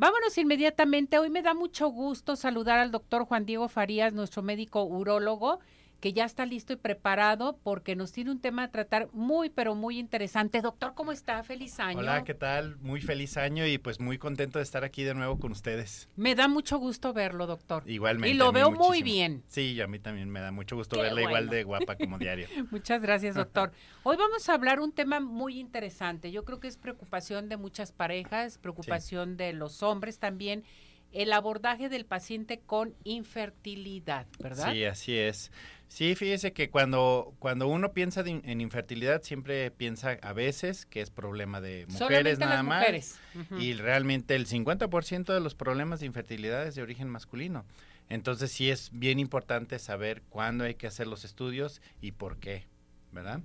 Vámonos inmediatamente. Hoy me da mucho gusto saludar al doctor Juan Diego Farías, nuestro médico urólogo que ya está listo y preparado porque nos tiene un tema a tratar muy, pero muy interesante. Doctor, ¿cómo está? Feliz año. Hola, ¿qué tal? Muy feliz año y pues muy contento de estar aquí de nuevo con ustedes. Me da mucho gusto verlo, doctor. Igualmente. Y lo veo muy bien. Sí, a mí también me da mucho gusto verla igual de guapa como diario. Muchas gracias, doctor. Hoy vamos a hablar un tema muy interesante. Yo creo que es preocupación de muchas parejas, preocupación de los hombres también el abordaje del paciente con infertilidad, ¿verdad? Sí, así es. Sí, fíjese que cuando, cuando uno piensa en infertilidad siempre piensa a veces que es problema de mujeres nada más. Mujeres. Y realmente el 50% de los problemas de infertilidad es de origen masculino. Entonces sí es bien importante saber cuándo hay que hacer los estudios y por qué, ¿verdad?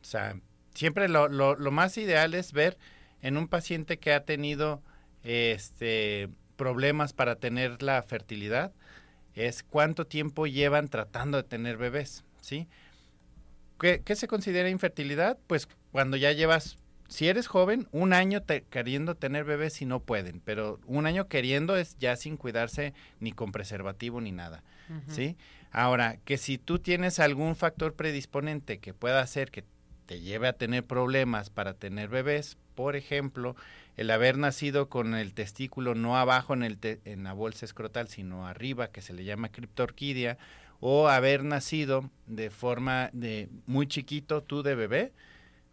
O sea, siempre lo, lo, lo más ideal es ver en un paciente que ha tenido este problemas para tener la fertilidad es cuánto tiempo llevan tratando de tener bebés, ¿sí? ¿Qué, se considera infertilidad? Pues cuando ya llevas, si eres joven, un año queriendo tener bebés y no pueden, pero un año queriendo es ya sin cuidarse ni con preservativo ni nada, ¿sí? Ahora, que si tú tienes algún factor predisponente que pueda hacer que te lleve a tener problemas para tener bebés, por ejemplo, el haber nacido con el testículo no abajo en, el en la bolsa escrotal, sino arriba, que se le llama criptorquidia, o haber nacido de forma de muy chiquito tú de bebé,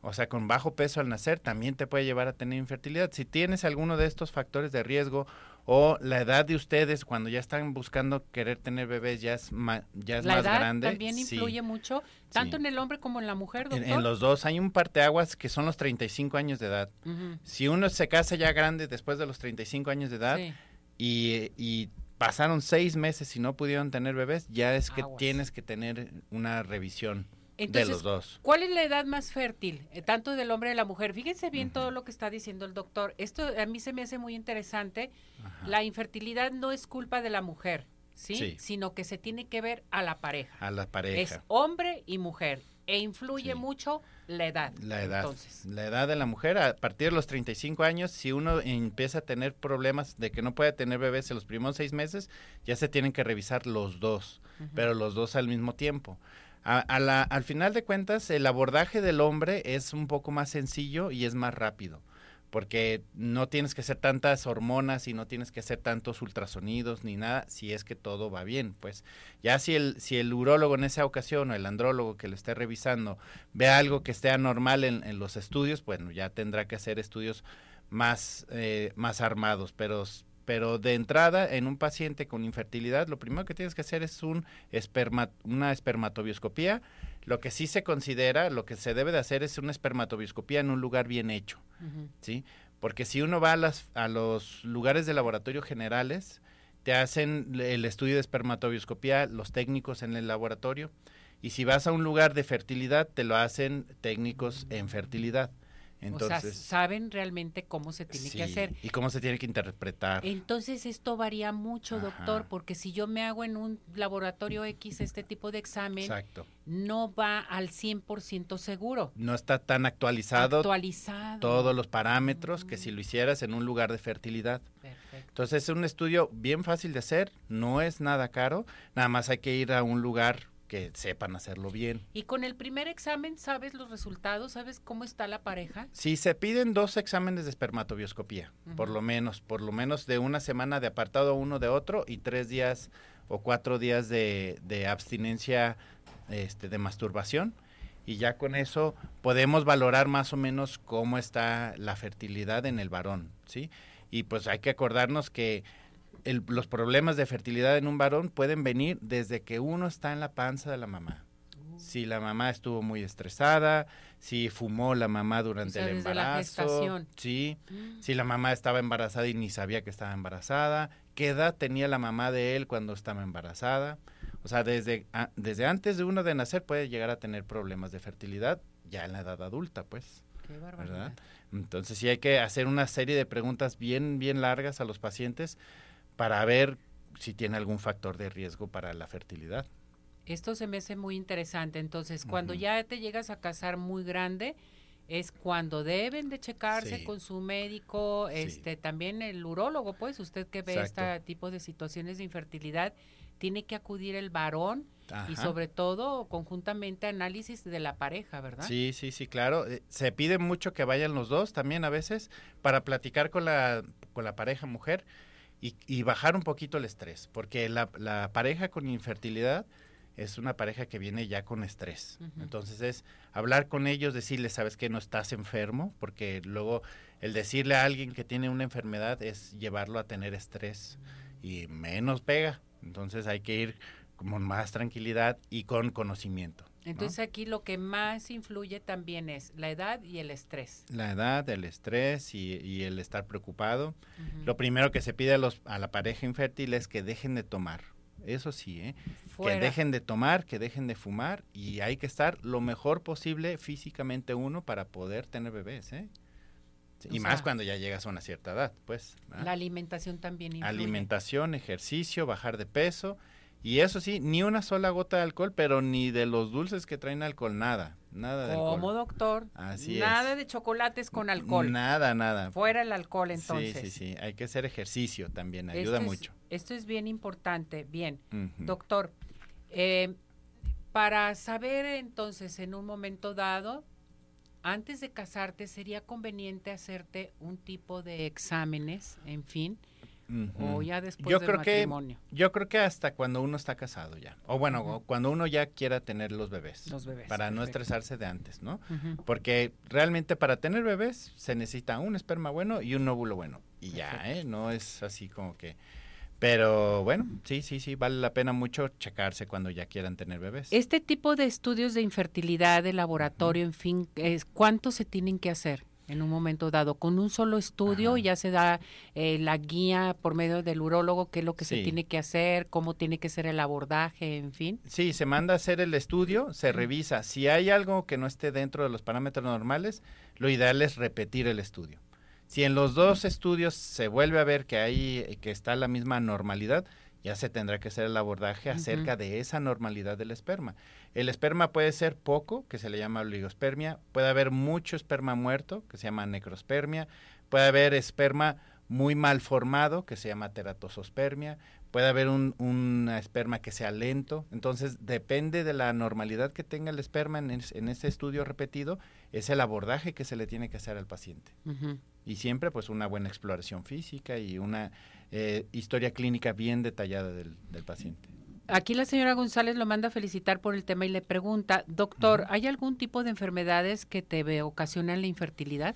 o sea, con bajo peso al nacer, también te puede llevar a tener infertilidad. Si tienes alguno de estos factores de riesgo o la edad de ustedes cuando ya están buscando querer tener bebés ya es, ya es la más edad grande. También influye mucho, tanto en el hombre como en la mujer, doctor. En, los dos hay un parteaguas que son los 35 años de edad. Si uno se casa ya grande después de los 35 años de edad y, y pasaron seis meses y no pudieron tener bebés, ya es que tienes que tener una revisión de los dos. ¿Cuál es la edad más fértil, eh, tanto del hombre y de la mujer? Fíjense bien todo lo que está diciendo el doctor. Esto a mí se me hace muy interesante. La infertilidad no es culpa de la mujer, ¿sí? Sino que se tiene que ver a la pareja. A la pareja. Es hombre y mujer. E influye mucho la edad. La edad. La edad de la mujer, a partir de los 35 años, si uno empieza a tener problemas de que no puede tener bebés en los primeros seis meses, ya se tienen que revisar los dos, pero los dos al mismo tiempo. A, la, al final de cuentas, el abordaje del hombre es un poco más sencillo y es más rápido, porque no tienes que hacer tantas hormonas y no tienes que hacer tantos ultrasonidos ni nada, si es que todo va bien. Pues ya si el, si el urólogo en esa ocasión o el andrólogo que lo esté revisando ve algo que esté anormal en, en los estudios, bueno, ya tendrá que hacer estudios más, eh, más armados, pero pero de entrada en un paciente con infertilidad lo primero que tienes que hacer es un esperma, una espermatobioscopía. Lo que sí se considera, lo que se debe de hacer es una espermatobioscopía en un lugar bien hecho, ¿sí? Porque si uno va a, las, a los lugares de laboratorio generales, te hacen el estudio de espermatobioscopía los técnicos en el laboratorio y si vas a un lugar de fertilidad te lo hacen técnicos en fertilidad. Entonces, o sea, saben realmente cómo se tiene que hacer. Y cómo se tiene que interpretar. Entonces, esto varía mucho, doctor, porque si yo me hago en un laboratorio X este tipo de examen, no va al 100% seguro. No está tan actualizado, actualizado. todos los parámetros que si lo hicieras en un lugar de fertilidad. Perfecto. Entonces, es un estudio bien fácil de hacer, no es nada caro, nada más hay que ir a un lugar que sepan hacerlo bien. ¿Y con el primer examen sabes los resultados? ¿Sabes cómo está la pareja? Sí, se piden dos exámenes de espermatobioscopía, por lo menos, por lo menos de una semana de apartado uno de otro y tres días o cuatro días de, de abstinencia este, de masturbación. Y ya con eso podemos valorar más o menos cómo está la fertilidad en el varón, ¿sí? Y pues hay que acordarnos que los problemas de fertilidad en un varón pueden venir desde que uno está en la panza de la mamá. Si la mamá estuvo muy estresada, si fumó la mamá durante el embarazo, sí, mm. si la mamá estaba embarazada y ni sabía que estaba embarazada, qué edad tenía la mamá de él cuando estaba embarazada. O sea, desde, desde antes de uno de nacer puede llegar a tener problemas de fertilidad ya en la edad adulta, pues. Qué ¿verdad? Entonces sí hay que hacer una serie de preguntas bien, bien largas a los pacientes para ver si tiene algún factor de riesgo para la fertilidad. Esto se me hace muy interesante. Entonces, cuando ya te llegas a casar muy grande, es cuando deben de checarse con su médico, este también el urólogo, pues usted que ve este tipo de situaciones de infertilidad, tiene que acudir el varón y sobre todo conjuntamente análisis de la pareja, ¿verdad? Sí, sí, sí, claro. Eh, se pide mucho que vayan los dos también a veces para platicar con la, con la pareja mujer y, y bajar un poquito el estrés, porque la, la pareja con infertilidad es una pareja que viene ya con estrés. Entonces es hablar con ellos, decirles, sabes que no estás enfermo, porque luego el decirle a alguien que tiene una enfermedad es llevarlo a tener estrés y menos pega. Entonces hay que ir con más tranquilidad y con conocimiento. Entonces aquí lo que más influye también es la edad y el estrés. La edad, el estrés y, el estar preocupado. Lo primero que se pide a, los, a la pareja infértil es que dejen de tomar eso sí, ¿eh? que dejen de tomar, que dejen de fumar y hay que estar lo mejor posible físicamente uno para poder tener bebés. ¿eh? Y más cuando ya llegas a una cierta edad, pues. La alimentación también influye. Alimentación, ejercicio, bajar de peso y eso sí, ni una sola gota de alcohol, pero ni de los dulces que traen alcohol, nada, nada de alcohol. Como doctor, Así nada de chocolates con alcohol. Nada, nada. Fuera el alcohol entonces. Sí, sí, sí, hay que hacer ejercicio también, ayuda mucho. Esto es bien importante, bien. Doctor, eh, para saber entonces en un momento dado, antes de casarte, ¿sería conveniente hacerte un tipo de exámenes, en fin? O ya después yo del creo matrimonio. Que, yo creo que hasta cuando uno está casado ya. O bueno, cuando uno ya quiera tener los bebés. Los bebés. Para no estresarse de antes, ¿no? Porque realmente para tener bebés se necesita un esperma bueno y un óvulo bueno. Y ya, ¿eh? No es así como que... Pero bueno, sí, sí, sí, vale la pena mucho checarse cuando ya quieran tener bebés. Este tipo de estudios de infertilidad, de laboratorio, en fin, ¿cuántos se tienen que hacer? En un momento dado. Con un solo estudio ya se da eh, la guía por medio del urólogo, qué es lo que se tiene que hacer, cómo tiene que ser el abordaje, en fin. Sí, se manda a hacer el estudio, se revisa. Si hay algo que no esté dentro de los parámetros normales, lo ideal es repetir el estudio. Si en los dos estudios se vuelve a ver que hay que está la misma normalidad, ya se tendrá que hacer el abordaje acerca de esa normalidad del esperma. El esperma puede ser poco, que se le llama oligospermia, puede haber mucho esperma muerto, que se llama necrospermia, puede haber esperma muy mal formado, que se llama teratosospermia, puede haber un, esperma que sea lento, entonces depende de la normalidad que tenga el esperma en, ese estudio repetido, es el abordaje que se le tiene que hacer al paciente. Y siempre pues una buena exploración física y una eh, historia clínica bien detallada del, paciente. Aquí la señora González lo manda a felicitar por el tema y le pregunta, doctor, ¿hay algún tipo de enfermedades que te ocasionan la infertilidad?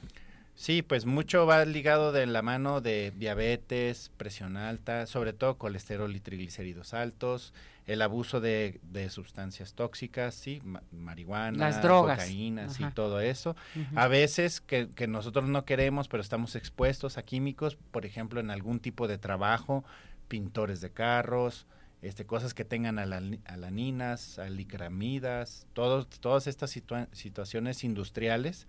Sí, pues mucho va ligado de la mano de diabetes, presión alta, sobre todo colesterol y triglicéridos altos, el abuso de, sustancias tóxicas, sí, marihuana, Las drogas. cocaína, sí, todo eso. A veces que, que, nosotros no queremos, pero estamos expuestos a químicos, por ejemplo, en algún tipo de trabajo, pintores de carros, este, cosas que tengan alaninas, alicramidas, todos, todas estas situaciones industriales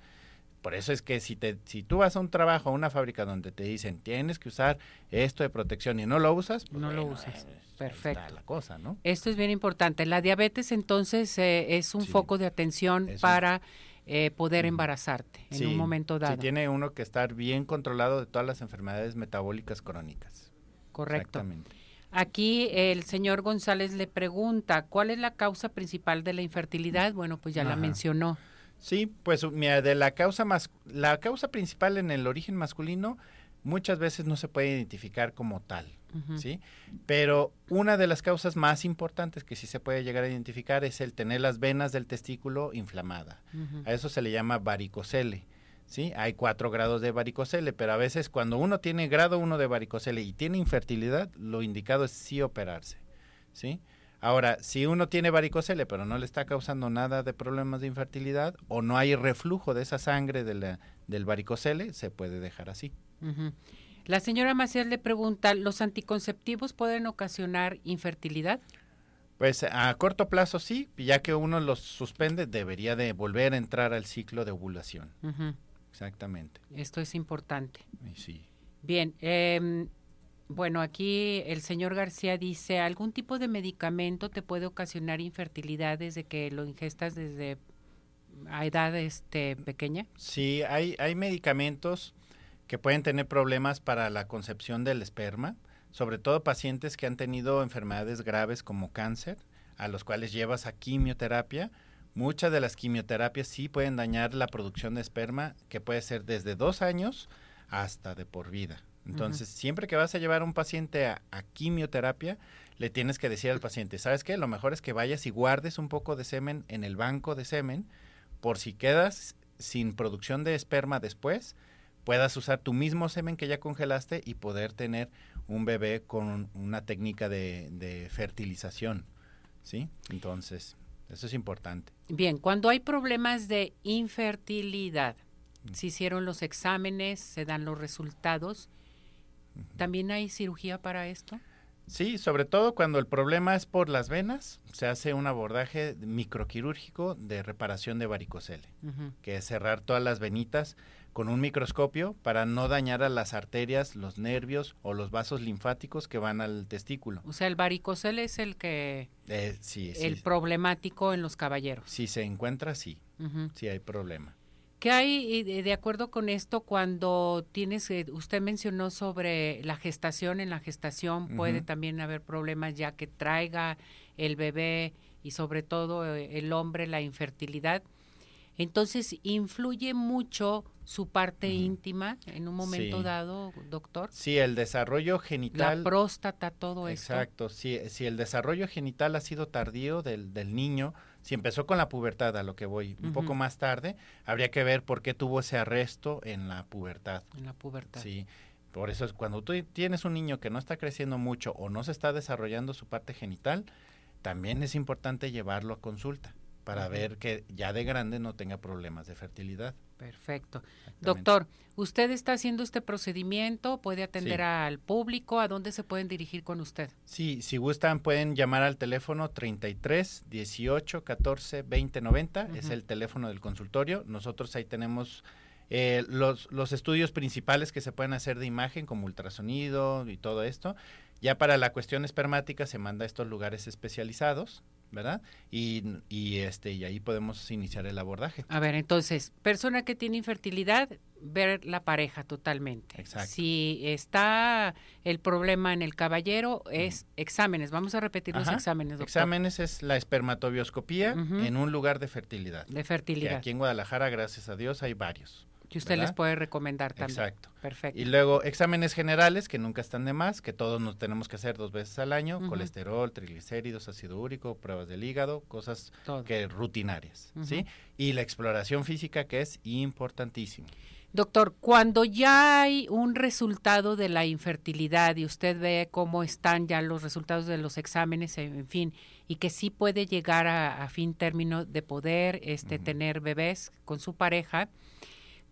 por eso es que si, te, si tú vas a un trabajo, a una fábrica donde te dicen tienes que usar esto de protección y no lo usas, pues no lo usas. Perfecto. la cosa, ¿no? Esto es bien importante. La diabetes entonces eh, es un foco de atención para eh, poder embarazarte en un momento dado. Sí, tiene uno que estar bien controlado de todas las enfermedades metabólicas crónicas. Correcto. Aquí el señor González le pregunta, ¿cuál es la causa principal de la infertilidad? Bueno, pues ya la mencionó. Sí, pues mira, de la causa más, la causa principal en el origen masculino muchas veces no se puede identificar como tal, ¿sí? Pero una de las causas más importantes que sí se puede llegar a identificar es el tener las venas del testículo inflamada. A eso se le llama varicocele. ¿Sí? Hay cuatro grados de varicocele, pero a veces cuando uno tiene grado uno de varicocele y tiene infertilidad, lo indicado es sí operarse, ¿sí? Ahora, si uno tiene varicocele pero no le está causando nada de problemas de infertilidad o no hay reflujo de esa sangre de del varicocele, se puede dejar así. La señora Macías le pregunta, ¿los anticonceptivos pueden ocasionar infertilidad? Pues a corto plazo sí, ya que uno los suspende, debería de volver a entrar al ciclo de ovulación. Exactamente. Esto es importante. Sí. Bien, eh, bueno, aquí el señor García dice, ¿algún tipo de medicamento te puede ocasionar infertilidad desde que lo ingestas desde a edad este, pequeña? Sí, hay, hay medicamentos que pueden tener problemas para la concepción del esperma, sobre todo pacientes que han tenido enfermedades graves como cáncer, a los cuales llevas a quimioterapia. Muchas de las quimioterapias sí pueden dañar la producción de esperma, que puede ser desde dos años hasta de por vida. Entonces, siempre que vas a llevar a un paciente a, a, quimioterapia, le tienes que decir al paciente, ¿sabes qué? Lo mejor es que vayas y guardes un poco de semen en el banco de semen, por si quedas sin producción de esperma después, puedas usar tu mismo semen que ya congelaste y poder tener un bebé con una técnica de, fertilización, ¿sí? Entonces, eso es importante. Bien, cuando hay problemas de infertilidad, se hicieron los exámenes, se dan los resultados, ¿también hay cirugía para esto? Sí, sobre todo cuando el problema es por las venas, se hace un abordaje microquirúrgico de reparación de varicocele, que es cerrar todas las venitas con un microscopio para no dañar a las arterias, los nervios o los vasos linfáticos que van al testículo. O sea, el varicocele es el que eh, sí, el problemático en los caballeros. Si se encuentra, sí, sí hay problema. ¿Qué hay de acuerdo con esto cuando tienes, eh, usted mencionó sobre la gestación, en la gestación puede también haber problemas ya que traiga el bebé y sobre todo eh, el hombre la infertilidad? Entonces, influye mucho su parte íntima en un momento dado, doctor. Sí, el desarrollo genital. La próstata, todo eso. Exacto, si, si el desarrollo genital ha sido tardío del, del, niño, si empezó con la pubertad, a lo que voy, un poco más tarde, habría que ver por qué tuvo ese arresto en la pubertad. En la pubertad. Sí. Por eso es cuando tú tienes un niño que no está creciendo mucho o no se está desarrollando su parte genital, también es importante llevarlo a consulta para ver que ya de grande no tenga problemas de fertilidad. Perfecto. Doctor, ¿usted está haciendo este procedimiento? ¿Puede atender al público? ¿A dónde se pueden dirigir con usted? Sí, si gustan pueden llamar al teléfono 33 18 14 20 90, es el teléfono del consultorio. Nosotros ahí tenemos eh, los, los estudios principales que se pueden hacer de imagen como ultrasonido y todo esto. Ya para la cuestión espermática se manda a estos lugares especializados, ¿verdad? Y, y, este, y ahí podemos iniciar el abordaje. A ver, entonces, persona que tiene infertilidad, ver la pareja totalmente. Exacto. Si está el problema en el caballero, es exámenes. Vamos a repetir los exámenes, doctor. Exámenes es la espermatobioscopía en un lugar de fertilidad. De fertilidad. aquí en Guadalajara, gracias a Dios, hay varios. Que usted les puede recomendar también. Exacto. Perfecto. Y luego exámenes generales, que nunca están de más, que todos nos tenemos que hacer dos veces al año, colesterol, triglicéridos, ácido úrico, pruebas del hígado, cosas que rutinarias, ¿sí? Y la exploración física, que es importantísimo. Doctor, cuando ya hay un resultado de la infertilidad y usted ve cómo están ya los resultados de los exámenes, en fin, y que sí puede llegar a, fin término de poder este, tener bebés con su pareja,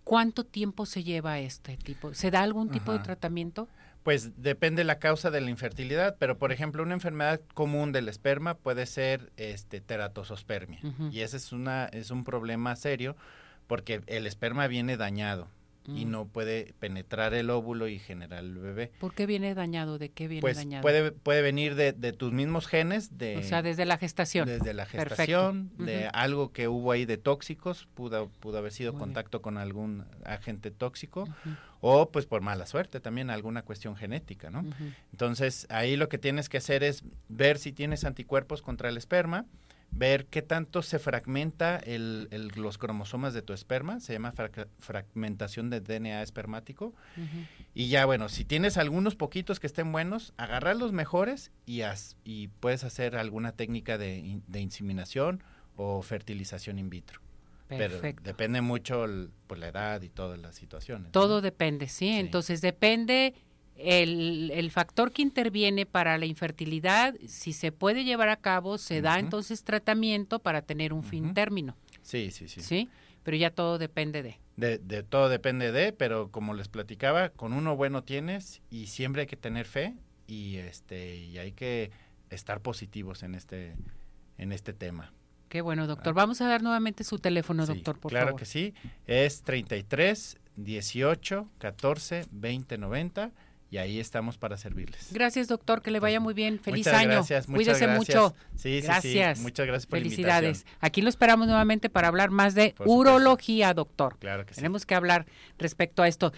¿Cuánto tiempo se lleva este tipo? ¿Se da algún tipo de tratamiento? Pues depende la causa de la infertilidad, pero por ejemplo una enfermedad común del esperma puede ser este teratosospermia y ese es una es un problema serio porque el esperma viene dañado y mm. no puede penetrar el óvulo y generar el bebé. ¿Por qué viene dañado? ¿De qué viene pues dañado? Puede, puede venir de, tus mismos genes. De, o sea, desde la gestación. Desde la gestación, de algo que hubo ahí de tóxicos, pudo, pudo haber sido contacto con algún agente tóxico, o pues por mala suerte también alguna cuestión genética, ¿no? Entonces, ahí lo que tienes que hacer es ver si tienes anticuerpos contra el esperma, ver qué tanto se fragmenta el, los cromosomas de tu esperma, se llama fragmentación de DNA espermático. Y ya, bueno, si tienes algunos poquitos que estén buenos, agarrar los mejores y, y puedes hacer alguna técnica de, inseminación o fertilización in vitro. Pero depende mucho por pues, la edad y todas las situaciones. Todo depende, ¿sí? Entonces depende el, el, factor que interviene para la infertilidad, si se puede llevar a cabo, se da entonces tratamiento para tener un fin término. Sí, sí, sí. Sí, pero ya todo depende de. de. De todo depende de, pero como les platicaba, con uno bueno tienes y siempre hay que tener fe y este y hay que estar positivos en este en este tema. Qué bueno, doctor. Ah. Vamos a dar nuevamente su teléfono, doctor, por claro favor. Claro que sí. Es 33 18 14 20 90 y ahí estamos para servirles. Gracias, doctor, que le vaya muy bien. Feliz muchas año. Gracias, Cuídese mucho. Sí, sí, gracias. Muchas gracias por Felicidades. Aquí lo esperamos nuevamente para hablar más de urología, doctor. Claro que sí. Tenemos que hablar respecto a esto.